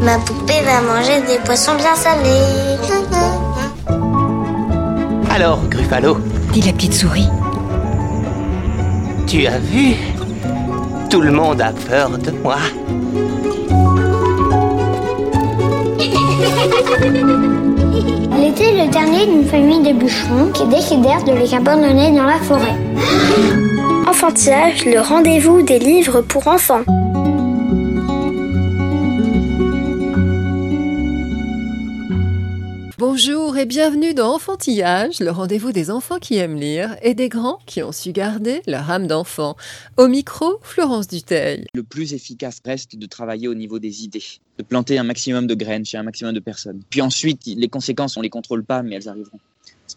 Ma poupée va manger des poissons bien salés. Alors, Gruffalo, dit la petite souris. tu as vu? Tout le monde a peur de moi. Elle était le dernier d'une famille de bûcherons qui décidèrent de les abandonner dans la forêt. Enfantillage, le rendez-vous des livres pour enfants. Bonjour et bienvenue dans Enfantillage, le rendez-vous des enfants qui aiment lire et des grands qui ont su garder leur âme d'enfant. Au micro, Florence Duteil. le plus efficace reste de travailler au niveau des idées, de planter un maximum de graines chez un maximum de personnes. Puis ensuite, les conséquences, on les contrôle pas, mais elles arriveront.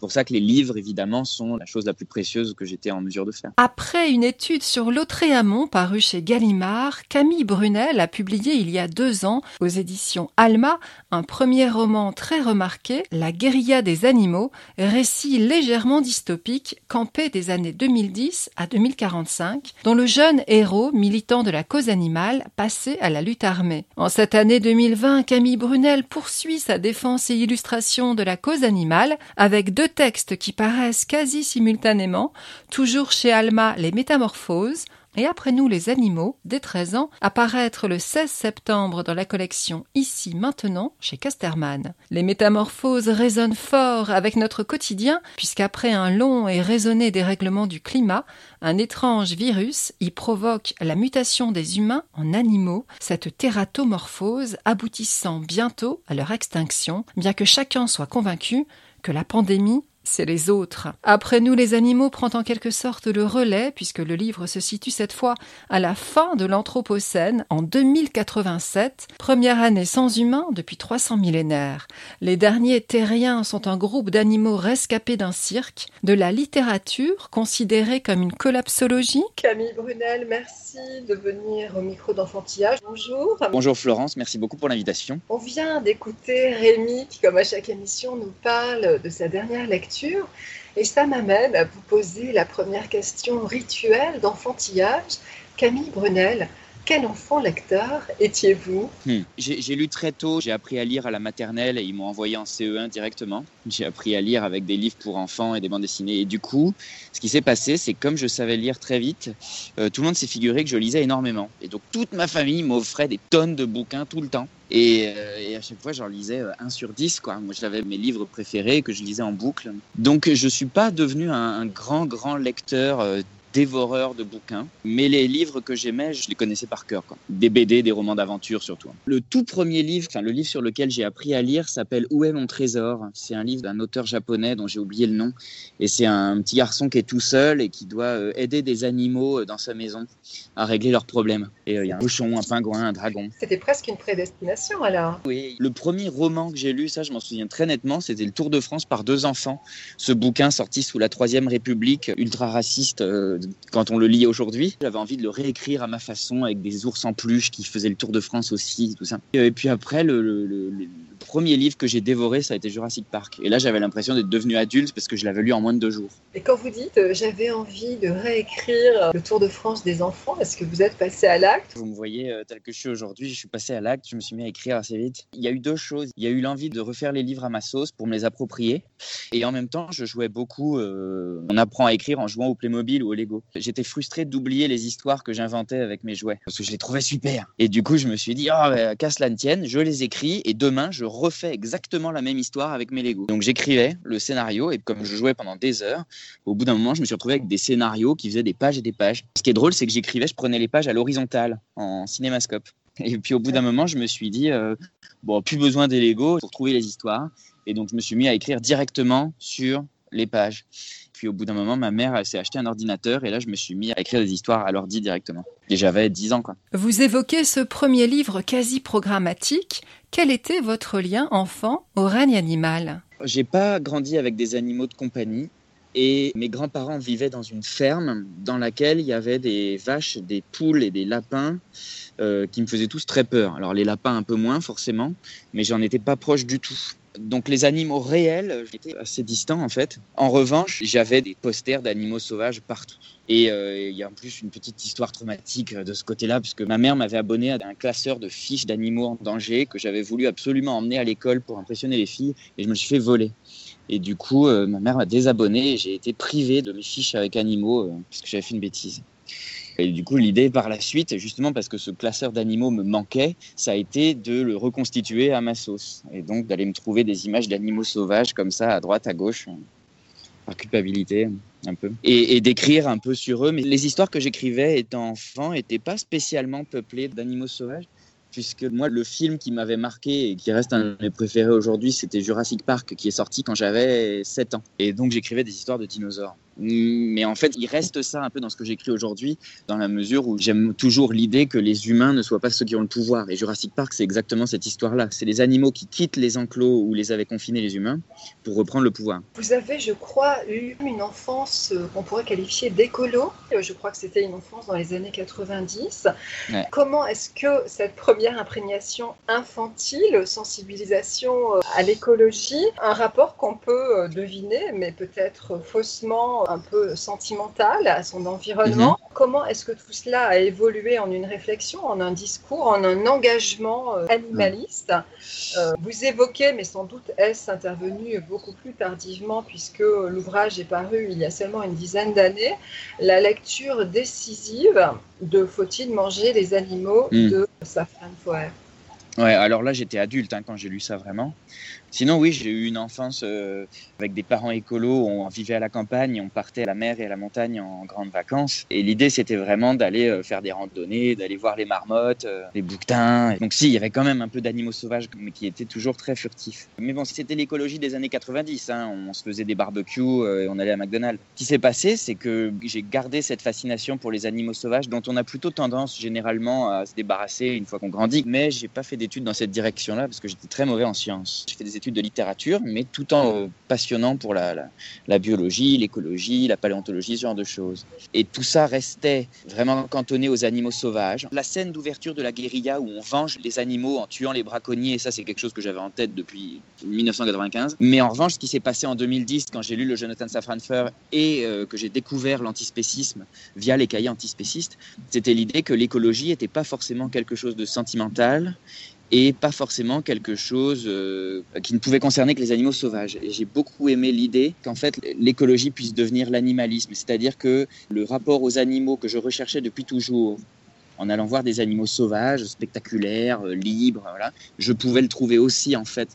C'est pour ça que les livres, évidemment, sont la chose la plus précieuse que j'étais en mesure de faire. Après une étude sur l'Autréamont parue chez Gallimard, Camille Brunel a publié il y a deux ans aux éditions Alma un premier roman très remarqué, La guérilla des animaux, récit légèrement dystopique campé des années 2010 à 2045, dont le jeune héros, militant de la cause animale, passait à la lutte armée. En cette année 2020, Camille Brunel poursuit sa défense et illustration de la cause animale avec deux textes qui paraissent quasi simultanément, toujours chez Alma Les Métamorphoses, et après nous les animaux, dès 13 ans, apparaître le 16 septembre dans la collection Ici maintenant chez Casterman. Les métamorphoses résonnent fort avec notre quotidien, puisqu'après un long et raisonné dérèglement du climat, un étrange virus y provoque la mutation des humains en animaux, cette tératomorphose aboutissant bientôt à leur extinction, bien que chacun soit convaincu que la pandémie c'est les autres. Après nous, les animaux prend en quelque sorte le relais, puisque le livre se situe cette fois à la fin de l'Anthropocène, en 2087, première année sans humains depuis 300 millénaires. Les derniers terriens sont un groupe d'animaux rescapés d'un cirque, de la littérature considérée comme une collapsologie. Camille Brunel, merci de venir au micro d'enfantillage. Bonjour. Bonjour Florence, merci beaucoup pour l'invitation. On vient d'écouter Rémi qui, comme à chaque émission, nous parle de sa dernière lecture. Et ça m'amène à vous poser la première question rituelle d'enfantillage. Camille Brunel, quel enfant lecteur étiez-vous Hmm. J'ai lu très tôt, j'ai appris à lire à la maternelle et ils m'ont envoyé en CE1 directement. J'ai appris à lire avec des livres pour enfants et des bandes dessinées. Et du coup, ce qui s'est passé, c'est comme je savais lire très vite, euh, tout le monde s'est figuré que je lisais énormément. Et donc toute ma famille m'offrait des tonnes de bouquins tout le temps. Et, euh, à chaque fois, j'en lisais euh, un sur 10. Quoi. Moi, j'avais mes livres préférés que je lisais en boucle. Donc je suis pas devenu un, un grand, grand lecteur euh, dévoreur de bouquins, mais les livres que j'aimais, je les connaissais par cœur. Quoi. Des BD, des romans d'aventure surtout. Le tout premier livre, enfin le livre sur lequel j'ai appris à lire s'appelle Où est mon trésor? C'est un livre d'un auteur japonais dont j'ai oublié le nom. Et c'est un petit garçon qui est tout seul et qui doit euh, aider des animaux euh, dans sa maison à régler leurs problèmes. Et euh, il y a un bouchon, un pingouin, un dragon. C'était presque une prédestination alors. Oui, le premier roman que j'ai lu, ça je m'en souviens très nettement, c'était Le Tour de France par deux enfants. Ce bouquin sorti sous la Troisième République, ultra raciste euh, quand on le lit aujourd'hui. J'avais envie de le réécrire à ma façon avec des ours en peluche qui faisaient le Tour de France aussi, tout ça. Et puis après, le, le- premier livre que j'ai dévoré, ça a été Jurassic Park. Et là, j'avais l'impression d'être devenu adulte parce que je l'avais lu en moins de deux jours. Et quand vous dites euh, j'avais envie de réécrire le Tour de France des enfants, est-ce que vous êtes passé à l'acte? Vous me voyez euh, tel que je suis aujourd'hui, je suis passé à l'acte, je me suis mis à écrire assez vite. Il y a eu deux choses. Il y a eu l'envie de refaire les livres à ma sauce pour me les approprier. Et en même temps, je jouais beaucoup. euh, on apprend à écrire en jouant au Playmobil ou au Lego. J'étais frustré d'oublier les histoires que j'inventais avec mes jouets parce que je les trouvais super. Et du coup, je me suis dit, ah, bah, qu'à cela ne tienne, je les écris et demain, je refais exactement la même histoire avec mes Lego. Donc, j'écrivais le scénario et comme je jouais pendant des heures, au bout d'un moment, je me suis retrouvé avec des scénarios qui faisaient des pages et des pages. Ce qui est drôle, c'est que j'écrivais, je prenais les pages à l'horizontale en cinémascope. Et puis au bout d'un moment, je me suis dit, euh, bon, plus besoin des Lego pour trouver les histoires. Et donc, je me suis mis à écrire directement sur les pages. Puis au bout d'un moment, ma mère s'est acheté un ordinateur et là, je me suis mis à écrire des histoires à l'ordi directement. Et j'avais 10 ans, quoi. Vous évoquez ce premier livre quasi programmatique. Quel était votre lien enfant au règne animal? J'ai pas grandi avec des animaux de compagnie. Et mes grands-parents vivaient dans une ferme dans laquelle il y avait des vaches, des poules et des lapins euh, qui me faisaient tous très peur. Alors les lapins un peu moins forcément, mais j'en étais pas proche du tout. Donc les animaux réels, j'étais assez distant en fait. En revanche, j'avais des posters d'animaux sauvages partout. Et euh, il y a en plus une petite histoire traumatique de ce côté-là, puisque ma mère m'avait abonné à un classeur de fiches d'animaux en danger que j'avais voulu absolument emmener à l'école pour impressionner les filles, et je me suis fait voler. Et du coup, euh, ma mère m'a désabonné et j'ai été privé de mes fiches avec animaux euh, parce que j'avais fait une bêtise. Et du coup, l'idée par la suite, justement parce que ce classeur d'animaux me manquait, ça a été de le reconstituer à ma sauce. Et donc d'aller me trouver des images d'animaux sauvages comme ça, à droite, à gauche, par culpabilité un peu. Et, d'écrire un peu sur eux. Mais les histoires que j'écrivais étant enfant n'étaient pas spécialement peuplées d'animaux sauvages puisque moi, le film qui m'avait marqué et qui reste un de mes préférés aujourd'hui, c'était Jurassic Park, qui est sorti quand j'avais 7 ans. Et donc, j'écrivais des histoires de dinosaures. Mais en fait, il reste ça un peu dans ce que j'écris aujourd'hui, dans la mesure où j'aime toujours l'idée que les humains ne soient pas ceux qui ont le pouvoir. Et Jurassic Park, c'est exactement cette histoire-là. C'est les animaux qui quittent les enclos où les avaient confinés les humains pour reprendre le pouvoir. Vous avez, je crois, eu une enfance euh, qu'on pourrait qualifier d'écolo. Euh, je crois que c'était une enfance dans les années 90. Ouais. Comment est-ce que cette première imprégnation infantile, sensibilisation euh, à l'écologie, un rapport qu'on peut deviner, mais peut-être faussement un peu sentimental à son environnement. Mhm. Comment est-ce que tout cela a évolué en une réflexion, en un discours, en un engagement euh, animaliste Euh, Vous évoquez, mais sans doute est-ce intervenu beaucoup plus tardivement puisque l'ouvrage est paru il y a seulement une dizaine d'années, la lecture décisive de Faut-il manger les animaux Mhm. de Safran Foer? Ouais, alors là, j'étais adulte hein, quand j'ai lu ça vraiment. Sinon, oui, j'ai eu une enfance euh, avec des parents écolos. On vivait à la campagne, on partait à la mer et à la montagne en grandes vacances. Et l'idée, c'était vraiment d'aller euh, faire des randonnées, d'aller voir les marmottes, euh, les bouquetins. Donc, si, il y avait quand même un peu d'animaux sauvages, mais qui étaient toujours très furtifs. Mais bon, c'était l'écologie des années 90. Hein. On se faisait des barbecues et on allait à McDonald's. Ce qui s'est passé, c'est que j'ai gardé cette fascination pour les animaux sauvages, dont on a plutôt tendance généralement à se débarrasser une fois qu'on grandit. Mais j'ai pas fait d'études dans cette direction-là parce que j'étais très mauvais en sciences. De littérature, mais tout en euh, passionnant pour la, biologie, l'écologie, la paléontologie, ce genre de choses. Et tout ça restait vraiment cantonné aux animaux sauvages. La scène d'ouverture de la guérilla où on venge les animaux en tuant les braconniers, ça c'est quelque chose que j'avais en tête depuis 1995. Mais en revanche, ce qui s'est passé en 2010 quand j'ai lu le Jonathan Safran Foer et euh, que j'ai découvert l'antispécisme via les cahiers antispécistes, c'était l'idée que l'écologie n'était pas forcément quelque chose de sentimental et pas forcément quelque chose euh, qui ne pouvait concerner que les animaux sauvages. J'ai beaucoup aimé l'idée qu'en fait l'écologie puisse devenir l'animalisme, c'est-à-dire que le rapport aux animaux que je recherchais depuis toujours, en allant voir des animaux sauvages, spectaculaires, euh, libres, je pouvais le trouver aussi en fait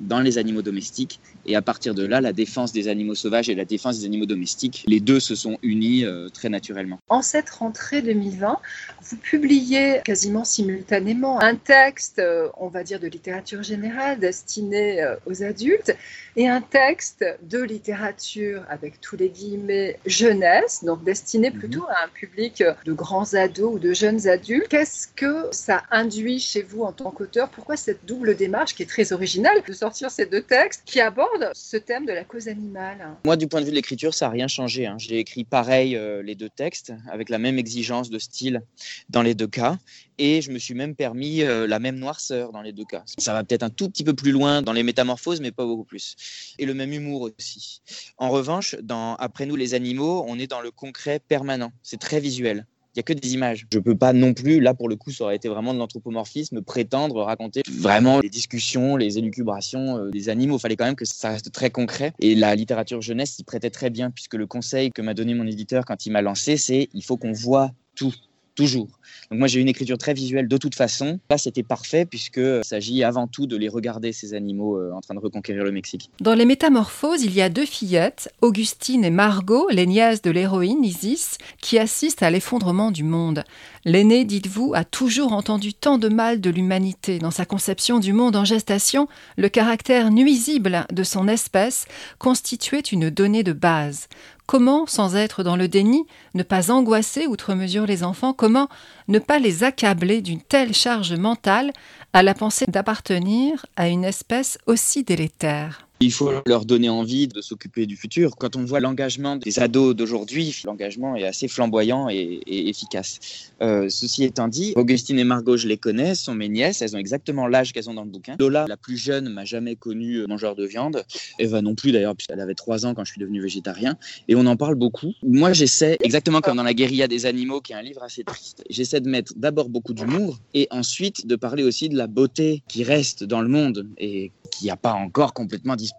dans les animaux domestiques. Et à partir de là, la défense des animaux sauvages et la défense des animaux domestiques, les deux se sont unis euh, très naturellement. En cette rentrée 2020, vous publiez quasiment simultanément un texte, euh, on va dire, de littérature générale destiné euh, aux adultes et un texte de littérature avec tous les guillemets jeunesse, donc destiné plutôt à un public de grands ados ou de jeunes adultes. Qu'est-ce que ça induit chez vous en tant qu'auteur? Pourquoi cette double démarche qui est très originale de sortir ces deux textes qui abordent ce thème de la cause animale Moi, du point de vue de l'écriture, ça n'a rien changé. hein. J'ai écrit pareil euh, les deux textes, avec la même exigence de style dans les deux cas. Et je me suis même permis euh, la même noirceur dans les deux cas. Ça va peut-être un tout petit peu plus loin dans les métamorphoses, mais pas beaucoup plus. Et le même humour aussi. En revanche, dans Après nous les animaux, on est dans le concret permanent. C'est très visuel. Il n'y a que des images. Je peux pas non plus, là pour le coup, ça aurait été vraiment de l'anthropomorphisme, prétendre raconter vraiment les discussions, les élucubrations euh, des animaux. Il fallait quand même que ça reste très concret. Et la littérature jeunesse s'y prêtait très bien, puisque le conseil que m'a donné mon éditeur quand il m'a lancé, c'est il faut qu'on voit tout. Toujours. Moi j'ai une écriture très visuelle de toute façon. Là c'était parfait puisqu'il s'agit avant tout de les regarder ces animaux euh, en train de reconquérir le Mexique. Dans les métamorphoses, il y a deux fillettes, Augustine et Margot, les nièces de l'héroïne Isis, qui assistent à l'effondrement du monde. L'aîné, dites-vous, a toujours entendu tant de mal de l'humanité. Dans sa conception du monde en gestation, le caractère nuisible de son espèce constituait une donnée de base. Comment, sans être dans le déni, ne pas angoisser outre mesure les enfants? Comment ne pas les accabler d'une telle charge mentale à la pensée d'appartenir à une espèce aussi délétère? Il faut leur donner envie de s'occuper du futur. Quand on voit l'engagement des ados d'aujourd'hui, l'engagement est assez flamboyant et, efficace. Euh, ceci étant dit, Augustine et Margot, je les connais, sont mes nièces, elles ont exactement l'âge qu'elles ont dans le bouquin. Lola, la plus jeune, m'a jamais connu mangeur de viande. Eva non plus d'ailleurs, puisqu'elle avait trois ans quand je suis devenu végétarien. Et on en parle beaucoup. Moi, j'essaie, exactement comme dans La guérilla des animaux, qui est un livre assez triste, j'essaie de mettre d'abord beaucoup d'humour et ensuite de parler aussi de la beauté qui reste dans le monde et qui n'a pas encore complètement disparu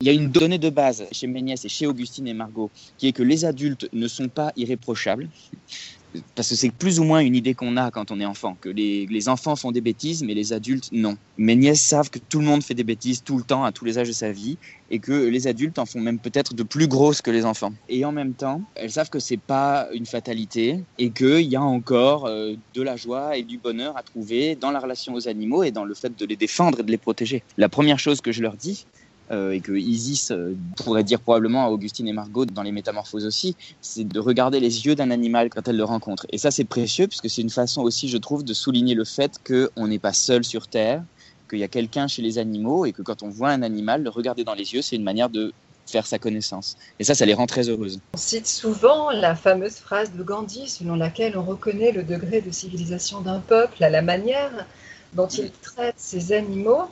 Il y a une donnée de base chez mes nièces et chez Augustine et Margot qui est que les adultes ne sont pas irréprochables parce que c'est plus ou moins une idée qu'on a quand on est enfant, que les, enfants font des bêtises, mais les adultes, non. Mes nièces savent que tout le monde fait des bêtises tout le temps, à tous les âges de sa vie, et que les adultes en font même peut-être de plus grosses que les enfants. Et en même temps, elles savent que c'est pas une fatalité, et qu'il y a encore euh, de la joie et du bonheur à trouver dans la relation aux animaux et dans le fait de les défendre et de les protéger. La première chose que je leur dis, euh, et que Isis euh, pourrait dire probablement à Augustine et Margot dans les métamorphoses aussi, c'est de regarder les yeux d'un animal quand elles le rencontrent. Et ça, c'est précieux puisque c'est une façon aussi, je trouve, de souligner le fait qu'on n'est pas seul sur Terre, qu'il y a quelqu'un chez les animaux et que quand on voit un animal, le regarder dans les yeux, c'est une manière de faire sa connaissance. Et ça, ça les rend très heureuses. On cite souvent la fameuse phrase de Gandhi selon laquelle on reconnaît le degré de civilisation d'un peuple à la manière dont il traite ses animaux.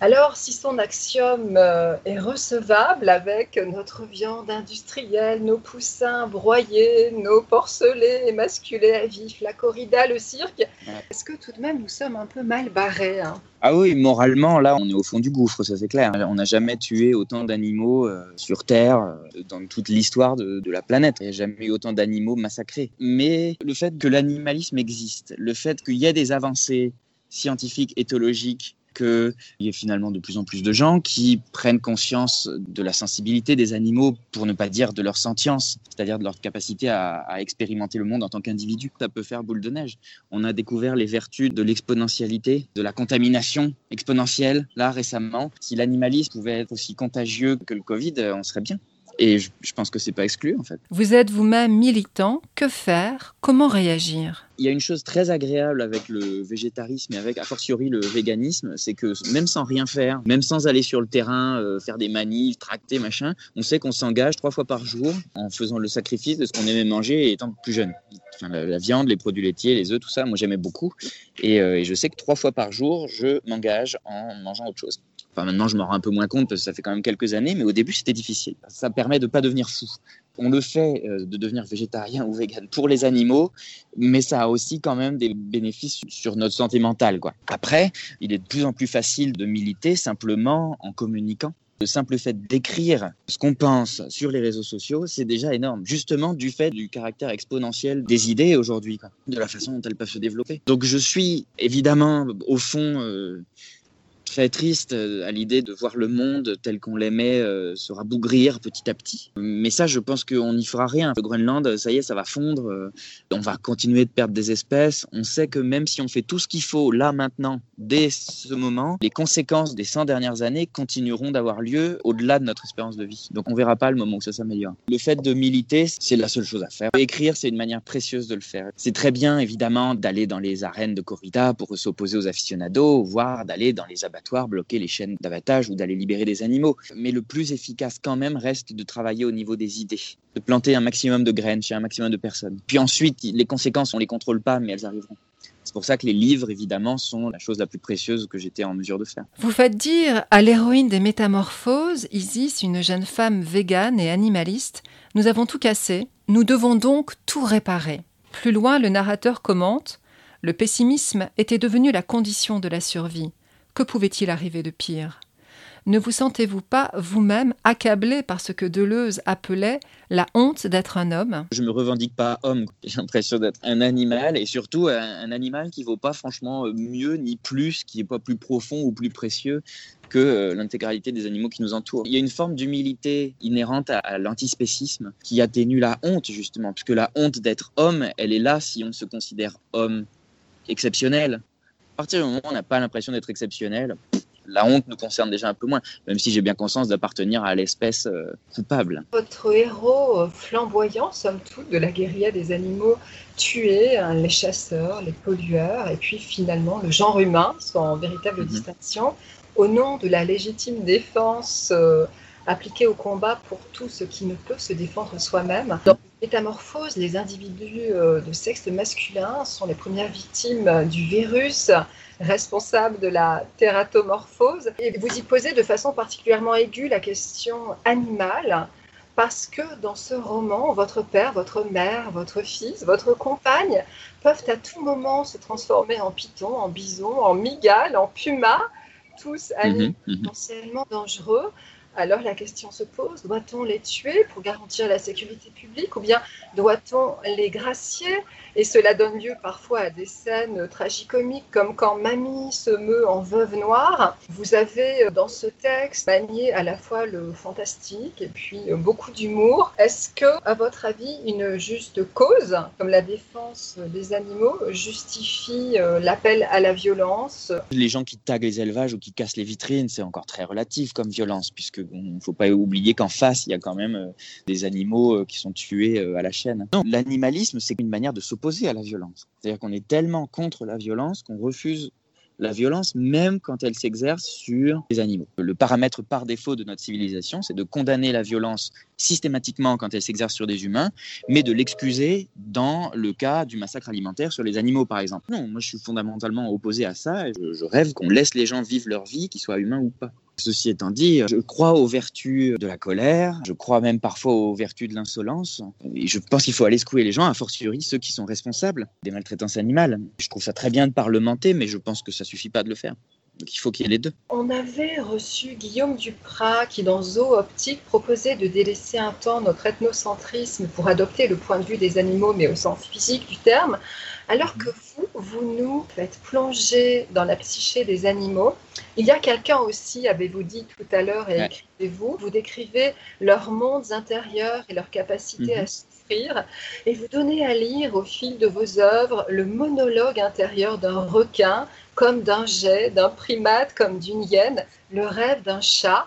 Alors, si son axiome euh, est recevable avec notre viande industrielle, nos poussins broyés, nos porcelets émasculés à vif, la corrida, le cirque, est-ce que tout de même nous sommes un peu mal barrés hein? Ah oui, moralement, là, on est au fond du gouffre, ça c'est clair. On n'a jamais tué autant d'animaux euh, sur Terre euh, dans toute l'histoire de, de, la planète. Il n'y a jamais eu autant d'animaux massacrés. Mais le fait que l'animalisme existe, le fait qu'il y ait des avancées scientifiques, éthologiques, qu'il y ait finalement de plus en plus de gens qui prennent conscience de la sensibilité des animaux, pour ne pas dire de leur sentience, c'est-à-dire de leur capacité à, à expérimenter le monde en tant qu'individu. Ça peut faire boule de neige. On a découvert les vertus de l'exponentialité, de la contamination exponentielle, là récemment. Si l'animalisme pouvait être aussi contagieux que le Covid, on serait bien. Et je, je pense que c'est pas exclu en fait. Vous êtes vous-même militant. Que faire? Comment réagir? Il y a une chose très agréable avec le végétarisme et avec, a fortiori, le véganisme, c'est que même sans rien faire, même sans aller sur le terrain, euh, faire des manifs, tracter, machin, on sait qu'on s'engage trois fois par jour en faisant le sacrifice de ce qu'on aimait manger étant plus jeune. Enfin, la, la, viande, les produits laitiers, les œufs, tout ça, moi j'aimais beaucoup. Et, euh, et je sais que trois fois par jour, je m'engage en mangeant autre chose. Maintenant, je m'en rends un peu moins compte parce que ça fait quand même quelques années, mais au début, c'était difficile. Ça permet de ne pas devenir fou. On le fait euh, de devenir végétarien ou vegan pour les animaux, mais ça a aussi quand même des bénéfices sur notre santé mentale. Quoi. Après, il est de plus en plus facile de militer simplement en communiquant. Le simple fait d'écrire ce qu'on pense sur les réseaux sociaux, c'est déjà énorme. Justement, du fait du caractère exponentiel des idées aujourd'hui, de la façon dont elles peuvent se développer. Donc, je suis évidemment, au fond, euh, très triste à l'idée de voir le monde tel qu'on l'aimait euh, se rabougrir petit à petit. Mais ça, je pense qu'on n'y fera rien. Le Groenland, ça y est, ça va fondre. Euh, on va continuer de perdre des espèces. On sait que même si on fait tout ce qu'il faut là maintenant, dès ce moment, les conséquences des 100 dernières années continueront d'avoir lieu au-delà de notre espérance de vie. Donc on verra pas le moment où ça s'améliore. Le fait de militer, c'est la seule chose à faire. Écrire, c'est une manière précieuse de le faire. C'est très bien, évidemment, d'aller dans les arènes de corrida pour s'opposer aux aficionados, voire d'aller dans les abattoirs, bloquer les chaînes d'abattage ou d'aller libérer des animaux. Mais le plus efficace quand même reste de travailler au niveau des idées, de planter un maximum de graines chez un maximum de personnes. Puis ensuite, les conséquences, on les contrôle pas, mais elles arriveront. C'est pour ça que les livres, évidemment, sont la chose la plus précieuse que j'étais en mesure de faire. Vous faites dire à l'héroïne des Métamorphoses, Isis, une jeune femme végane et animaliste, Nous avons tout cassé, nous devons donc tout réparer. Plus loin, le narrateur commente Le pessimisme était devenu la condition de la survie. Que pouvait-il arriver de pire? Ne vous sentez-vous pas vous-même accablé par ce que Deleuze appelait la honte d'être un homme? Je me revendique pas homme, j'ai l'impression d'être un animal et surtout un, animal qui vaut pas franchement mieux ni plus, qui est pas plus profond ou plus précieux que euh, l'intégralité des animaux qui nous entourent. Il y a une forme d'humilité inhérente à, à l'antispécisme qui atténue la honte justement, puisque la honte d'être homme, elle est là si on se considère homme exceptionnel. À partir du moment où on n'a pas l'impression d'être exceptionnel, la honte nous concerne déjà un peu moins, même si j'ai bien conscience d'appartenir à l'espèce euh, coupable. Votre héros flamboyant, somme toute, de la guérilla des animaux tués, hein, les chasseurs, les pollueurs, et puis finalement le genre humain, sans véritable Mhm. distinction, au nom de la légitime défense euh, appliquée au combat pour tout ce qui ne peut se défendre soi-même. Dans Métamorphose, les individus euh, de sexe masculin sont les premières victimes du virus responsable de la tératomorphose. Et vous y posez de façon particulièrement aiguë la question animale, parce que dans ce roman, votre père, votre mère, votre fils, votre compagne peuvent à tout moment se transformer en python, en bison, en migale, en puma, tous animaux Mhm, mhm. potentiellement dangereux. Alors la question se pose, doit-on les tuer pour garantir la sécurité publique ou bien doit-on les gracier? Et cela donne lieu parfois à des scènes tragicomiques comme quand Mamie se meut en veuve noire. Vous avez euh, dans ce texte manié à la fois le fantastique et puis euh, beaucoup d'humour. Est-ce que, à votre avis, une juste cause, comme la défense des animaux, justifie euh, l'appel à la violence? Les gens qui taguent les élevages ou qui cassent les vitrines, c'est encore très relatif comme violence, puisque ne faut pas oublier qu'en face, il y a quand même euh, des animaux euh, qui sont tués euh, à la chaîne. L'animalisme, c'est une manière de s'opposer à la violence. C'est-à-dire qu'on est tellement contre la violence qu'on refuse la violence, même quand elle s'exerce sur les animaux. Le paramètre par défaut de notre civilisation, c'est de condamner la violence systématiquement quand elle s'exerce sur des humains, mais de l'excuser dans le cas du massacre alimentaire sur les animaux, par exemple. Non, moi je suis fondamentalement opposé à ça. Et je rêve qu'on laisse les gens vivre leur vie, qu'ils soient humains ou pas. Ceci étant dit, je crois aux vertus de la colère, je crois même parfois aux vertus de l'insolence, je pense qu'il faut aller secouer les gens, a fortiori ceux qui sont responsables des maltraitances animales. Je trouve ça très bien de parlementer, mais je pense que ça suffit pas de le faire. Donc il faut qu'il y ait les deux. On avait reçu Guillaume Duprat qui, dans Zoo Optique, proposait de délaisser un temps notre ethnocentrisme pour adopter le point de vue des animaux, mais au sens physique du terme, alors que vous, vous nous faites plonger dans la psyché des animaux. Il y a quelqu'un aussi, avez-vous dit tout à l'heure, et Ouais. écrivez-vous, vous décrivez leurs mondes intérieurs et leur capacité Mhm. à souffrir, et vous donnez à lire au fil de vos œuvres le monologue intérieur d'un requin, comme d'un jet, d'un primate, comme d'une hyène, le rêve d'un chat.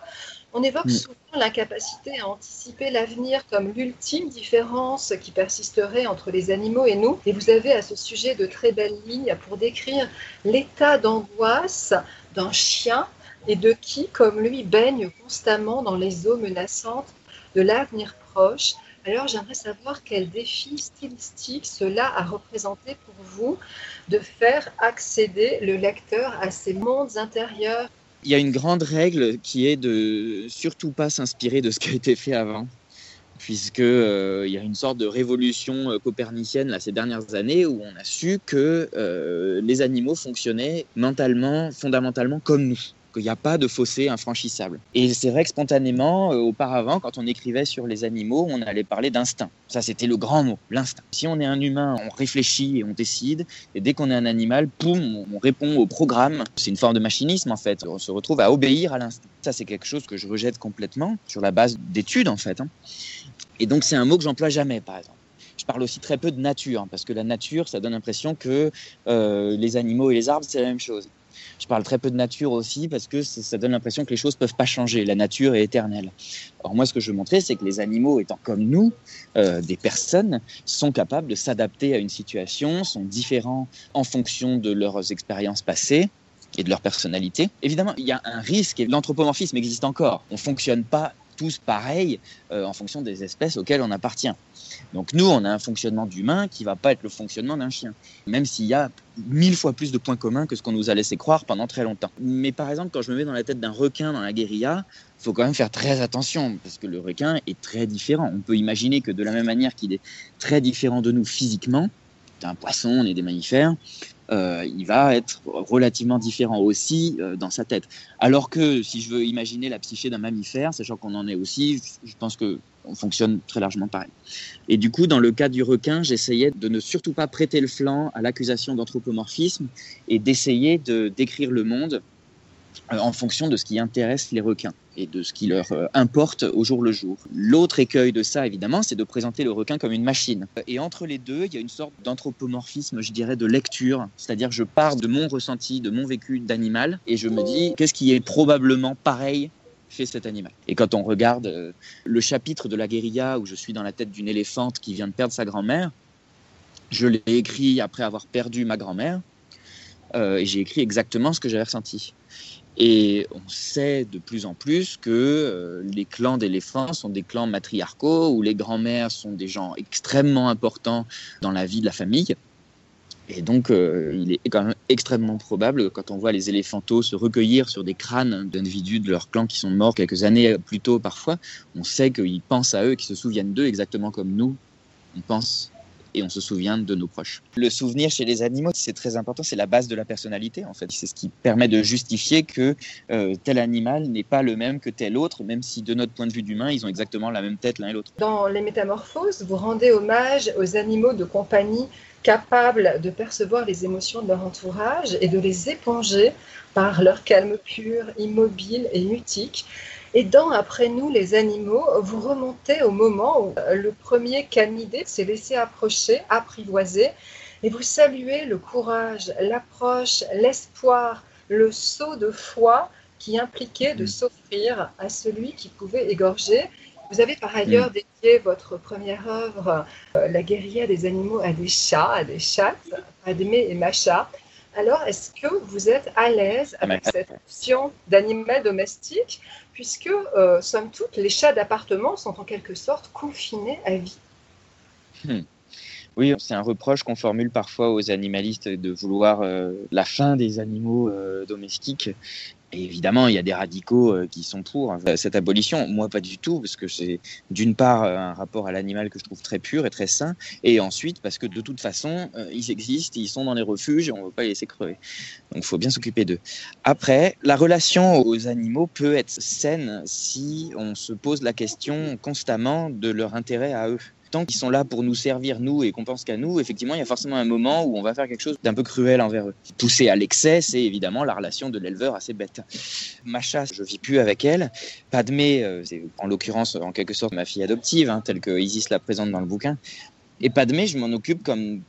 On évoque Mm. souvent l'incapacité à anticiper l'avenir comme l'ultime différence qui persisterait entre les animaux et nous. Et vous avez à ce sujet de très belles lignes pour décrire l'état d'angoisse d'un chien et de qui, comme lui, baigne constamment dans les eaux menaçantes de l'avenir proche. Alors j'aimerais savoir quel défi stylistique cela a représenté pour vous de faire accéder le lecteur à ces mondes intérieurs. Il y a une grande règle qui est de surtout pas s'inspirer de ce qui a été fait avant, puisque euh, il y a une sorte de révolution euh, copernicienne là, ces dernières années où on a su que euh, les animaux fonctionnaient mentalement, fondamentalement comme nous qu'il n'y a pas de fossé infranchissable. Et c'est vrai que spontanément, euh, auparavant, quand on écrivait sur les animaux, on allait parler d'instinct. Ça, c'était le grand mot, l'instinct. Si on est un humain, on réfléchit et on décide. Et dès qu'on est un animal, poum, on, on répond au programme. C'est une forme de machinisme, en fait. On se retrouve à obéir à l'instinct. Ça, c'est quelque chose que je rejette complètement sur la base d'études, en fait. hein. Et donc, c'est un mot que j'emploie jamais, par exemple. Je parle aussi très peu de nature, hein, parce que la nature, ça donne l'impression que euh, les animaux et les arbres, c'est la même chose. Je parle très peu de nature aussi parce que ça, donne l'impression que les choses peuvent pas changer. La nature est éternelle. Or moi, ce que je veux montrer, c'est que les animaux, étant comme nous, euh, des personnes, sont capables de s'adapter à une situation, sont différents en fonction de leurs expériences passées et de leur personnalité. Évidemment, il y a un risque et l'anthropomorphisme existe encore. On fonctionne pas tous pareil euh, en fonction des espèces auxquelles on appartient. Donc nous, on a un fonctionnement d'humain qui va pas être le fonctionnement d'un chien, même s'il y a mille fois plus de points communs que ce qu'on nous a laissé croire pendant très longtemps. Mais par exemple, quand je me mets dans la tête d'un requin dans la guérilla, il faut quand même faire très attention parce que le requin est très différent. On peut imaginer que de la même manière qu'il est très différent de nous physiquement, un poisson, on est des mammifères, euh, il va être relativement différent aussi euh, dans sa tête. Alors que si je veux imaginer la psyché d'un mammifère, sachant qu'on en est aussi, je pense que on fonctionne très largement pareil. Et du coup, dans le cas du requin, j'essayais de ne surtout pas prêter le flanc à l'accusation d'anthropomorphisme et d'essayer de décrire le monde euh, en fonction de ce qui intéresse les requins. Et de ce qui leur euh, importe au jour le jour. L'autre écueil de ça, évidemment, c'est de présenter le requin comme une machine. Et entre les deux, il y a une sorte d'anthropomorphisme, je dirais, de lecture. C'est-à-dire, je pars de mon ressenti, de mon vécu d'animal, et je me dis, qu'est-ce qui est probablement pareil chez cet animal? Et quand on regarde euh, le chapitre de la guérilla où je suis dans la tête d'une éléphante qui vient de perdre sa grand-mère, je l'ai écrit après avoir perdu ma grand-mère, euh, et j'ai écrit exactement ce que j'avais ressenti. Et on sait de plus en plus que euh, les clans d'éléphants sont des clans matriarcaux où les grands-mères sont des gens extrêmement importants dans la vie de la famille. Et donc, euh, il est quand même extrêmement probable, quand on voit les éléphantos se recueillir sur des crânes d'individus de leur clan qui sont morts quelques années plus tôt parfois, on sait qu'ils pensent à eux, qu'ils se souviennent d'eux exactement comme nous, on pense et on se souvient de nos proches. Le souvenir chez les animaux, c'est très important, c'est la base de la personnalité en fait. C'est ce qui permet de justifier que euh, tel animal n'est pas le même que tel autre, même si de notre point de vue d'humain, ils ont exactement la même tête l'un et l'autre. Dans les métamorphoses, vous rendez hommage aux animaux de compagnie capables de percevoir les émotions de leur entourage et de les éponger par leur calme pur, immobile et mutique. Et dans Après nous, les animaux, vous remontez au moment où euh, le premier canidé s'est laissé approcher, apprivoiser, et vous saluez le courage, l'approche, l'espoir, le saut de foi qui impliquait de mm. s'offrir à celui qui pouvait égorger. Vous avez par ailleurs mm. dédié votre première œuvre, euh, La guérilla des animaux, à des chats, à des chattes, Admé et Macha. Alors, est-ce que vous êtes à l'aise avec cette option d'animal domestique, puisque, euh, somme toute, les chats d'appartement sont en quelque sorte confinés à vie? Hmm. Oui, c'est un reproche qu'on formule parfois aux animalistes de vouloir euh, la fin des animaux euh, domestiques. Et évidemment, il y a des radicaux euh, qui sont pour hein, cette abolition. Moi, pas du tout, parce que c'est d'une part un rapport à l'animal que je trouve très pur et très sain, et ensuite parce que de toute façon, ils existent, ils sont dans les refuges on ne veut pas les laisser crever. Donc, il faut bien s'occuper d'eux. Après, la relation aux animaux peut être saine si on se pose la question constamment de leur intérêt à eux tant qu'ils sont là pour nous servir, nous, et qu'on pense qu'à nous, effectivement, il y a forcément un moment où on va faire quelque chose d'un peu cruel envers eux. Pousser à l'excès, c'est évidemment la relation de l'éleveur à ses bêtes. Macha, je vis plus avec elle. Padmé, euh, c'est en l'occurrence, en quelque sorte, ma fille adoptive, hein, telle que Isis la présente dans le bouquin. Et Padmé, je m'en occupe comme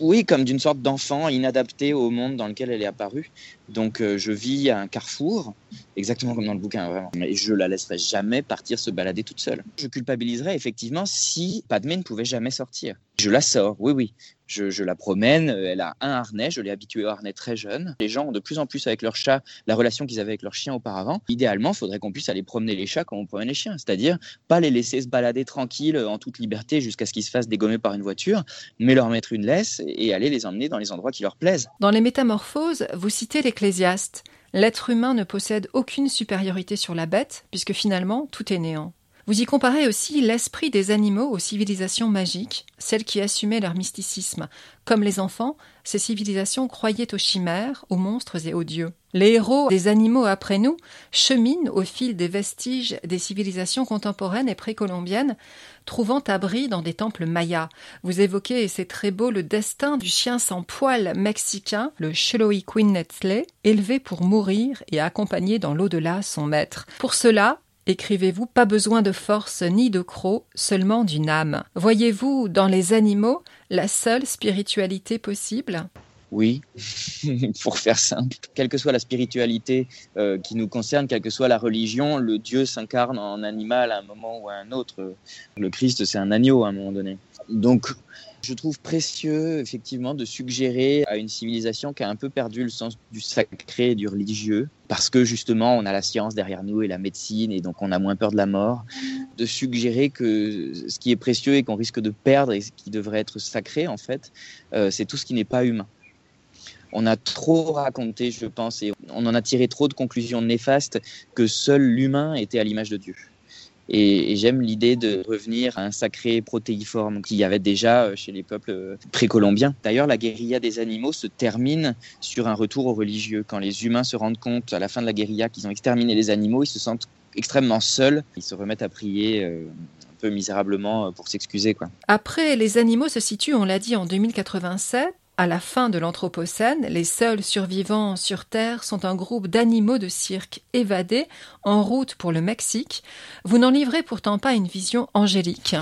oui, comme d'une sorte d'enfant inadapté au monde dans lequel elle est apparue. Donc euh, je vis à un carrefour, exactement comme dans le bouquin. Et je la laisserai jamais partir se balader toute seule. Je culpabiliserais effectivement si Padmé ne pouvait jamais sortir. Je la sors, oui, oui. Je, la promène, euh, elle a un harnais, je l'ai habituée au harnais très jeune. Les gens ont de plus en plus avec leur chat la relation qu'ils avaient avec leur chien auparavant. Idéalement, il faudrait qu'on puisse aller promener les chats comme on promène les chiens, c'est-à-dire pas les laisser se balader tranquilles euh, en toute liberté jusqu'à ce qu'ils se fassent dégommer par une voiture, mais leur mettre une laisse et aller les emmener dans les endroits qui leur plaisent. Dans les métamorphoses, vous citez l'Ecclésiaste. L'être humain ne possède aucune supériorité sur la bête, puisque finalement tout est néant. Vous y comparez aussi l'esprit des animaux aux civilisations magiques, celles qui assumaient leur mysticisme. Comme les enfants, ces civilisations croyaient aux chimères, aux monstres et aux dieux. Les héros des animaux après nous cheminent au fil des vestiges des civilisations contemporaines et précolombiennes, trouvant abri dans des temples mayas. Vous évoquez, et c'est très beau, le destin du chien sans poil mexicain, le Xoloitzcuintli, élevé pour mourir et accompagner dans l'au-delà son maître. Pour cela, Écrivez-vous, pas besoin de force ni de croc, seulement d'une âme. Voyez-vous dans les animaux la seule spiritualité possible? Oui, pour faire simple. Quelle que soit la spiritualité euh, qui nous concerne, quelle que soit la religion, le Dieu s'incarne en animal à un moment ou à un autre. Le Christ, c'est un agneau à un moment donné. Donc, je trouve précieux, effectivement, de suggérer à une civilisation qui a un peu perdu le sens du sacré et du religieux, parce que justement, on a la science derrière nous et la médecine, et donc on a moins peur de la mort, de suggérer que ce qui est précieux et qu'on risque de perdre et ce qui devrait être sacré, en fait, euh, c'est tout ce qui n'est pas humain. On a trop raconté, je pense, et on en a tiré trop de conclusions néfastes que seul l'humain était à l'image de Dieu. Et, j'aime l'idée de revenir à un sacré protéiforme qu'il y avait déjà euh, chez les peuples euh, précolombiens. D'ailleurs, la guérilla des animaux se termine sur un retour au religieux. Quand les humains se rendent compte à la fin de la guérilla qu'ils ont exterminé les animaux, ils se sentent extrêmement seuls. Ils se remettent à prier euh, un peu misérablement pour s'excuser. Après, les animaux se situent, on l'a dit, en 2087 À la fin de l'Anthropocène, les seuls survivants sur Terre sont un groupe d'animaux de cirque évadés en route pour le Mexique. Vous n'en livrez pourtant pas une vision angélique.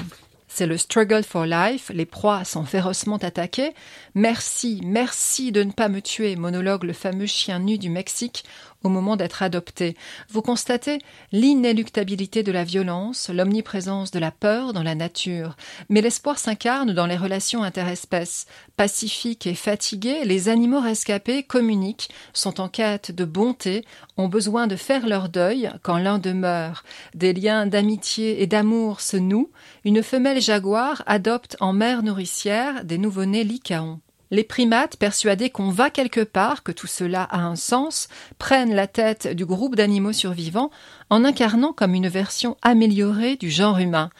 C'est le struggle for life, les proies sont férocement attaquées. Merci, merci de ne pas me tuer, monologue le fameux chien nu du Mexique au moment d'être adopté. Vous constatez l'inéluctabilité de la violence, l'omniprésence de la peur dans la nature. Mais l'espoir s'incarne dans les relations interespèces. Pacifiques et fatigués, les animaux rescapés communiquent, sont en quête de bonté, ont besoin de faire leur deuil quand l'un demeure. Des liens d'amitié et d'amour se nouent. Une femelle jaguar adopte en mère nourricière des nouveau-nés lycaons. Les primates, persuadés qu'on va quelque part, que tout cela a un sens, prennent la tête du groupe d'animaux survivants en incarnant comme une version améliorée du genre humain.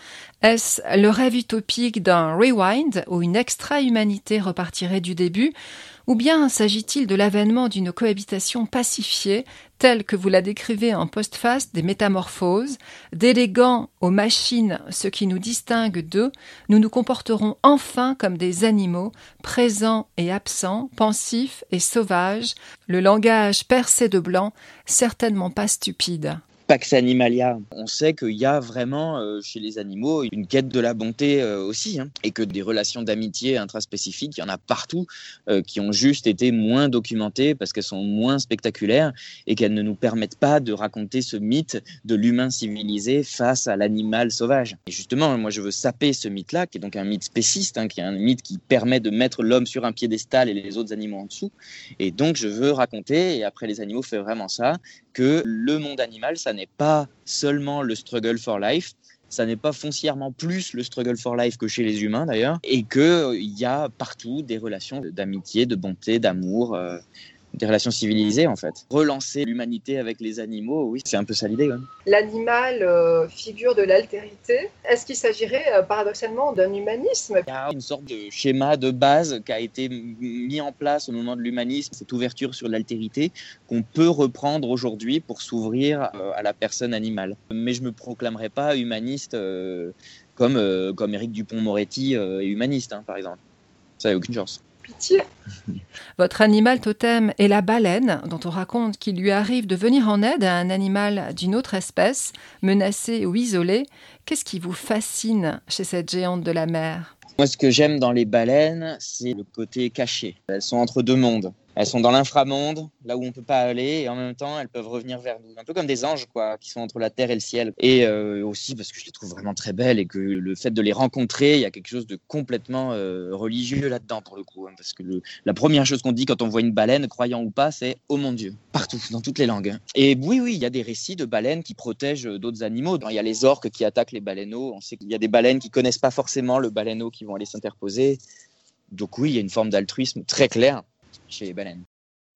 Est-ce le rêve utopique d'un rewind où une extra-humanité repartirait du début? Ou bien s'agit-il de l'avènement d'une cohabitation pacifiée, telle que vous la décrivez en postface des métamorphoses, déléguant aux machines ce qui nous distingue d'eux, nous nous comporterons enfin comme des animaux, présents et absents, pensifs et sauvages, le langage percé de blanc, certainement pas stupide. Pax Animalia. On sait qu'il y a vraiment euh, chez les animaux une quête de la bonté euh, aussi, hein, et que des relations d'amitié intraspécifiques, il y en a partout, euh, qui ont juste été moins documentées parce qu'elles sont moins spectaculaires et qu'elles ne nous permettent pas de raconter ce mythe de l'humain civilisé face à l'animal sauvage. Et justement, moi je veux saper ce mythe-là, qui est donc un mythe spéciste, hein, qui est un mythe qui permet de mettre l'homme sur un piédestal et les autres animaux en dessous. Et donc je veux raconter, et après les animaux fait vraiment ça, que le monde animal, ça n'est pas seulement le struggle for life, ça n'est pas foncièrement plus le struggle for life que chez les humains d'ailleurs, et qu'il euh, y a partout des relations d'amitié, de bonté, d'amour, euh, des relations civilisées en fait. Relancer l'humanité avec les animaux, oui, c'est un peu ça l'idée. L'animal euh, figure de l'altérité. Est-ce qu'il s'agirait euh, paradoxalement d'un humanisme? Il y a une sorte de schéma de base qui a été mis en place au moment de l'humanisme, cette ouverture sur l'altérité qu'on peut reprendre aujourd'hui pour s'ouvrir euh, à la personne animale. Mais je me proclamerai pas humaniste comme, comme Éric Dupont-Moretti est humaniste, hein, par exemple. Ça n'a aucune chance. Votre animal totem est la baleine, dont on raconte qu'il lui arrive de venir en aide à un animal d'une autre espèce, menacé ou isolé. Qu'est-ce qui vous fascine chez cette géante de la mer? Moi, ce que j'aime dans les baleines, c'est le côté caché. Elles sont entre deux mondes. Elles sont dans l'inframonde, là où on peut pas aller, et en même temps, elles peuvent revenir vers nous. Un peu comme des anges, quoi, qui sont entre la terre et le ciel. Et euh, aussi parce que je les trouve vraiment très belles et que le fait de les rencontrer, il y a quelque chose de complètement euh, religieux là-dedans, pour le coup. Hein, parce que la première chose qu'on dit quand on voit une baleine, croyant ou pas, c'est Oh mon Dieu, partout, dans toutes les langues. Et oui, oui, il y a des récits de baleines qui protègent d'autres animaux. Il y a les orques qui attaquent les baleineaux. On sait qu'il y a des baleines qui connaissent pas forcément le baleineau qui vont aller s'interposer. Donc oui, il y a une forme d'altruisme très claire chez les baleines.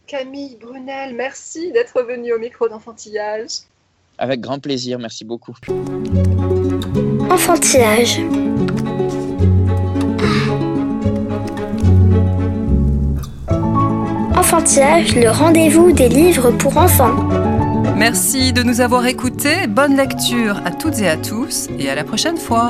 Camille Brunel, merci d'être venue au micro d'enfantillage. Avec grand plaisir, merci beaucoup. Enfantillage. Enfantillage, le rendez-vous des livres pour enfants. Merci de nous avoir écoutés, bonne lecture à toutes et à tous et à la prochaine fois.